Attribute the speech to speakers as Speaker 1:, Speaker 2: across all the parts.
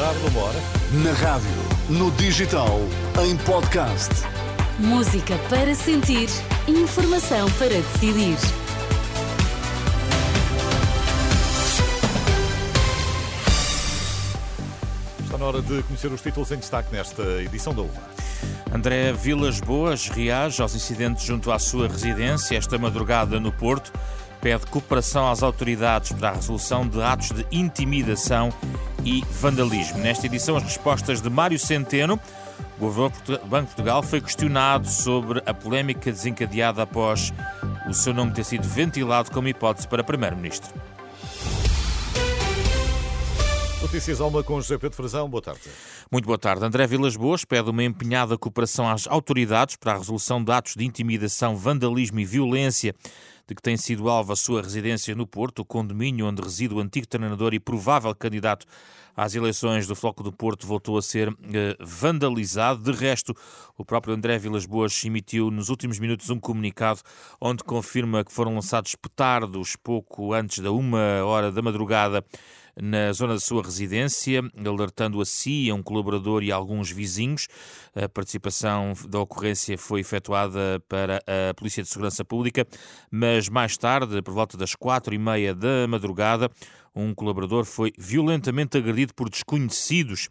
Speaker 1: tarde, uma hora.
Speaker 2: Na rádio, no digital, em podcast.
Speaker 3: Música para sentir, informação para decidir.
Speaker 1: Está na hora de conhecer os títulos em destaque nesta edição da UMA.
Speaker 4: André Vilas Boas reage aos incidentes junto à sua residência esta madrugada no Porto. Pede cooperação às autoridades para a resolução de atos de intimidação e vandalismo. Nesta edição, as respostas de Mário Centeno. O governador do Banco de Portugal foi questionado sobre a polémica desencadeada após o seu nome ter sido ventilado como hipótese para Primeiro-Ministro.
Speaker 1: Notícias Alma com José Pedro Frazão. Boa tarde.
Speaker 4: Muito boa tarde. André Vilas Boas pede uma empenhada cooperação às autoridades para a resolução de atos de intimidação, vandalismo e violência de que tem sido alvo a sua residência no Porto, o condomínio onde reside o antigo treinador e provável candidato às eleições do Floco do Porto voltou a ser eh, vandalizado. De resto, o próprio André Vilas Boas emitiu nos últimos minutos um comunicado onde confirma que foram lançados petardos pouco antes da uma hora da madrugada na zona da sua residência, alertando a si, a um colaborador e a alguns vizinhos. A participação da ocorrência foi efetuada para a Polícia de Segurança Pública, mas mais tarde, por volta das quatro e meia da madrugada, um colaborador foi violentamente agredido por desconhecidos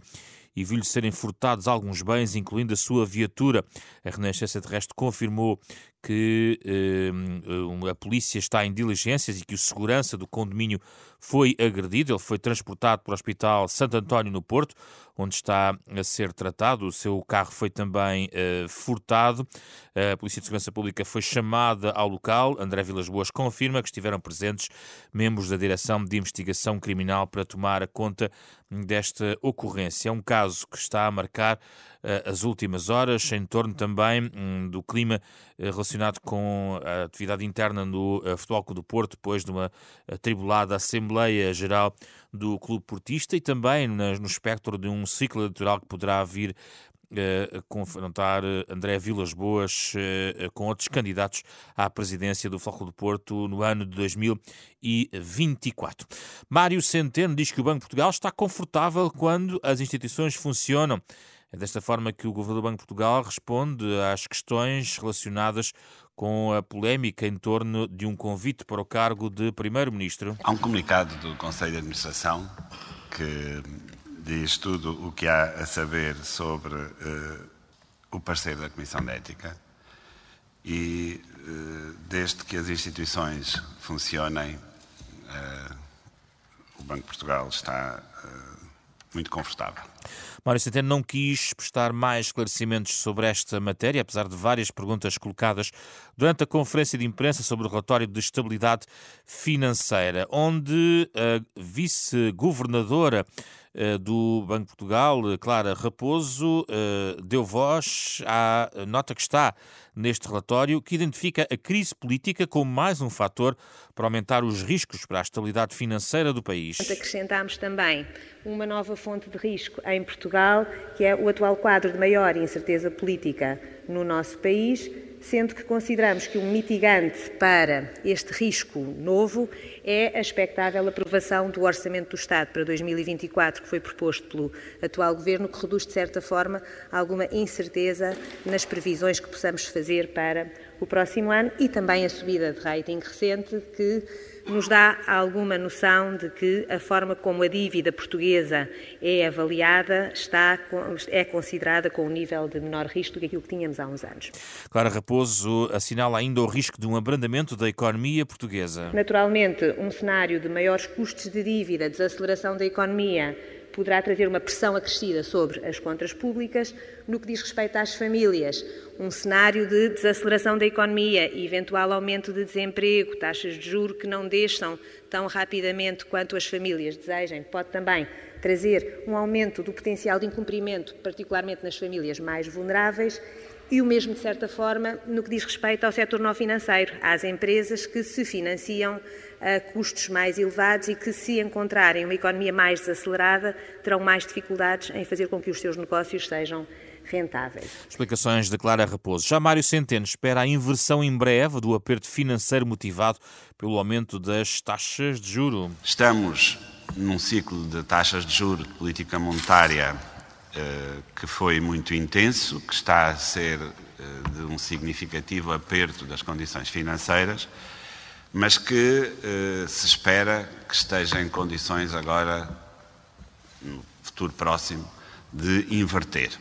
Speaker 4: e viu-lhe serem furtados alguns bens, incluindo a sua viatura. A Renascença Terrestre confirmou que eh, a polícia está em diligências e que o segurança do condomínio foi agredido. Ele foi transportado para o Hospital Santo António no Porto, onde está a ser tratado. O seu carro foi também eh, furtado. A Polícia de Segurança Pública foi chamada ao local. André Vilas Boas confirma que estiveram presentes membros da Direção de Investigação Criminal para tomar a conta desta ocorrência. É um caso que está a marcar as últimas horas, em torno também hum, do clima eh, relacionado com a atividade interna no eh, Futebol Clube do Porto, depois de uma atribulada Assembleia Geral do Clube Portista e também no espectro de um ciclo eleitoral que poderá vir a confrontar André Vilas Boas com outros candidatos à presidência do Foco do Porto no ano de 2024. Mário Centeno diz que o Banco de Portugal está confortável quando as instituições funcionam. É desta forma que o Governador do Banco de Portugal responde às questões relacionadas com a polémica em torno de um convite para o cargo de Primeiro-Ministro.
Speaker 5: Há um comunicado do Conselho de Administração que diz tudo o que há a saber sobre uh, o parceiro da Comissão de Ética e, uh, desde que as instituições funcionem, uh, o Banco de Portugal está muito confortável.
Speaker 4: Mário Centeno não quis prestar mais esclarecimentos sobre esta matéria, apesar de várias perguntas colocadas durante a conferência de imprensa sobre o relatório de estabilidade financeira, onde a vice-governadora do Banco de Portugal, Clara Raposo, eh, deu voz à nota que está neste relatório, que identifica a crise política como mais um fator para aumentar os riscos para a estabilidade financeira do país.
Speaker 6: Acrescentámos também uma nova fonte de risco em Portugal, que é o atual quadro de maior incerteza política no nosso país, sendo que consideramos que um mitigante para este risco novo é a expectável aprovação do Orçamento do Estado para 2024, que foi proposto pelo atual Governo, que reduz, de certa forma, alguma incerteza nas previsões que possamos fazer para o próximo ano e também a subida de rating recente, que nos dá alguma noção de que a forma como a dívida portuguesa é avaliada está, é considerada com um nível de menor risco do que aquilo que tínhamos há uns anos.
Speaker 4: Clara Raposo assinala ainda o risco de um abrandamento da economia portuguesa.
Speaker 6: Naturalmente, um cenário de maiores custos de dívida, desaceleração da economia, poderá trazer uma pressão acrescida sobre as contas públicas. No que diz respeito às famílias, um cenário de desaceleração da economia e eventual aumento de desemprego, taxas de juro que não deixam tão rapidamente quanto as famílias desejem, pode também trazer um aumento do potencial de incumprimento, particularmente nas famílias mais vulneráveis e o mesmo, de certa forma, no que diz respeito ao setor não financeiro, às empresas que se financiam a custos mais elevados e que, se encontrarem uma economia mais desacelerada, terão mais dificuldades em fazer com que os seus negócios sejam rentáveis.
Speaker 4: Explicações de Clara Raposo. Já Mário Centeno espera a inversão em breve do aperto financeiro motivado pelo aumento das taxas de juro.
Speaker 5: Estamos num ciclo de taxas de juros de política monetária que foi muito intenso, que está a ser eh, de um significativo aperto das condições financeiras, mas que eh, se espera que esteja em condições agora, no futuro próximo, de inverter,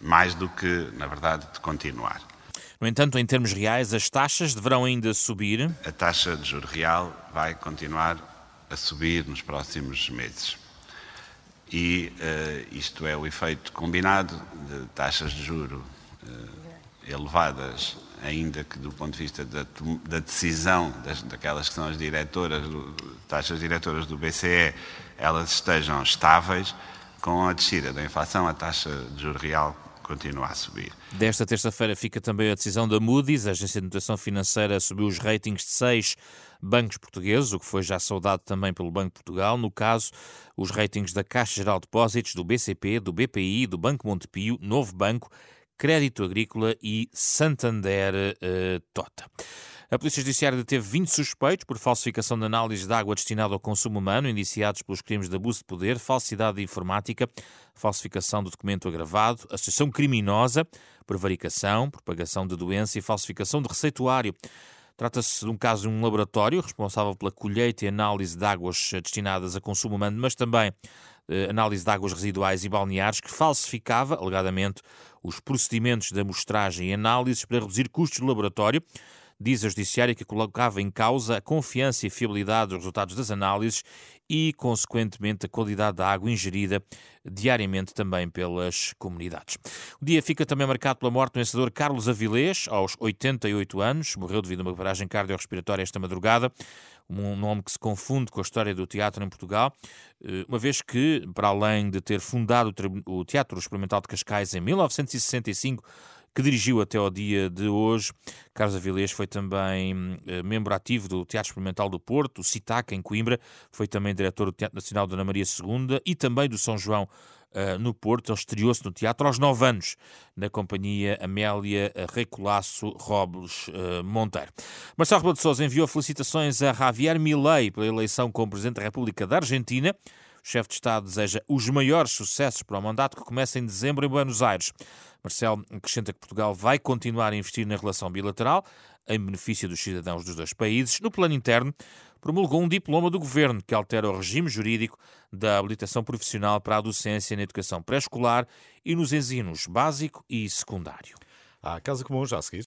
Speaker 5: mais do que, na verdade, de continuar.
Speaker 4: No entanto, em termos reais, as taxas deverão ainda subir.
Speaker 5: A taxa de juro real vai continuar a subir nos próximos meses e uh, isto é o efeito combinado de taxas de juro uh, elevadas, ainda que do ponto de vista da, da decisão das, daquelas que são as diretoras, taxas diretoras do BCE, elas estejam estáveis, com a descida da inflação, a taxa de juro real continua a subir.
Speaker 4: Desta terça-feira fica também a decisão da Moody's, a agência de notação financeira subiu os ratings de seis bancos portugueses, o que foi já saudado também pelo Banco de Portugal. No caso, os ratings da Caixa Geral de Depósitos, do BCP, do BPI, do Banco Montepio, Novo Banco, Crédito Agrícola e Santander uh, Tota. A Polícia Judiciária deteve 20 suspeitos por falsificação de análise de água destinada ao consumo humano, indiciados pelos crimes de abuso de poder, falsidade de informática, falsificação do documento agravado, associação criminosa, prevaricação, propagação de doença e falsificação de receituário. Trata-se de um caso de um laboratório responsável pela colheita e análise de águas destinadas a consumo humano, mas também eh, análise de águas residuais e balneares, que falsificava, alegadamente, os procedimentos de amostragem e análises para reduzir custos do laboratório. Diz a Judiciária que colocava em causa a confiança e fiabilidade dos resultados das análises e, consequentemente, a qualidade da água ingerida diariamente também pelas comunidades. O dia fica também marcado pela morte do vencedor Carlos Avilés, aos 88 anos, morreu devido a uma paragem cardiorrespiratória esta madrugada, um nome que se confunde com a história do teatro em Portugal, eh, uma vez que, para além de ter fundado o Teatro Experimental de Cascais em 1965, que dirigiu até ao dia de hoje. Carlos Avilés foi também eh, membro ativo do Teatro Experimental do Porto, o CITAC, em Coimbra, foi também diretor do Teatro Nacional Dona Maria II e também do São João Uh, no Porto. Ele estreou-se no teatro aos nove anos, na companhia Amélia Recolasso Robles uh, Monteiro. Marcelo Rebelo de Sousa enviou felicitações a Javier Milei pela eleição como Presidente da República da Argentina. O chefe de Estado deseja os maiores sucessos para o mandato que começa em dezembro em Buenos Aires. Marcelo acrescenta que Portugal vai continuar a investir na relação bilateral, em benefício dos cidadãos dos dois países. No plano interno, promulgou um diploma do governo que altera o regime jurídico da habilitação profissional para a docência na educação pré-escolar e nos ensinos básico e secundário.
Speaker 1: À Casa Comum, já a seguir.